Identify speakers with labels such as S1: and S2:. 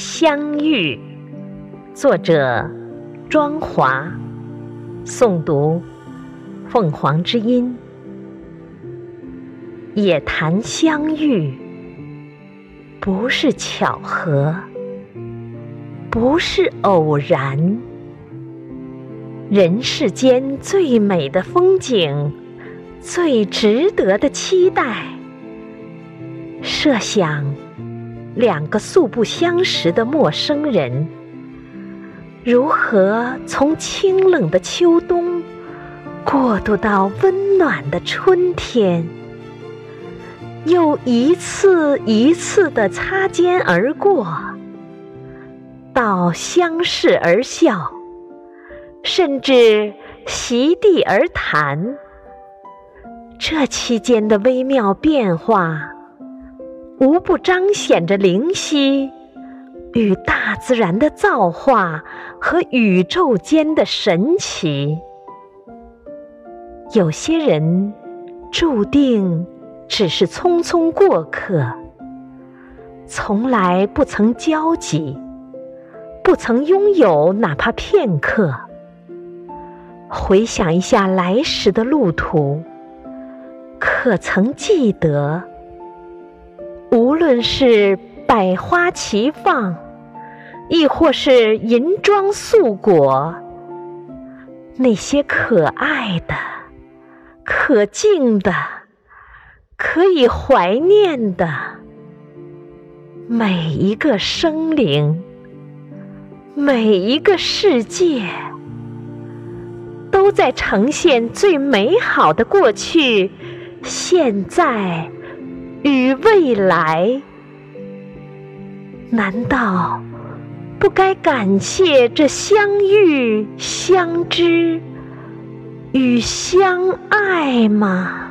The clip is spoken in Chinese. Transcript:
S1: 相遇，作者庄华，诵读凤凰之音。也谈相遇，不是巧合，不是偶然。人世间最美的风景，最值得的期待，设想。两个素不相识的陌生人，如何从清冷的秋冬过渡到温暖的春天？又一次一次的擦肩而过，到相视而笑，甚至席地而谈。这期间的微妙变化。无不彰显着灵犀与大自然的造化和宇宙间的神奇。有些人注定只是匆匆过客，从来不曾交集，不曾拥有哪怕片刻。回想一下来时的路途，可曾记得？无论是百花齐放，亦或是银装素裹，那些可爱的、可敬的、可以怀念的每一个生灵、每一个世界，都在呈现最美好的过去、现在。与未来，难道不该感谢这相遇、相知与相爱吗？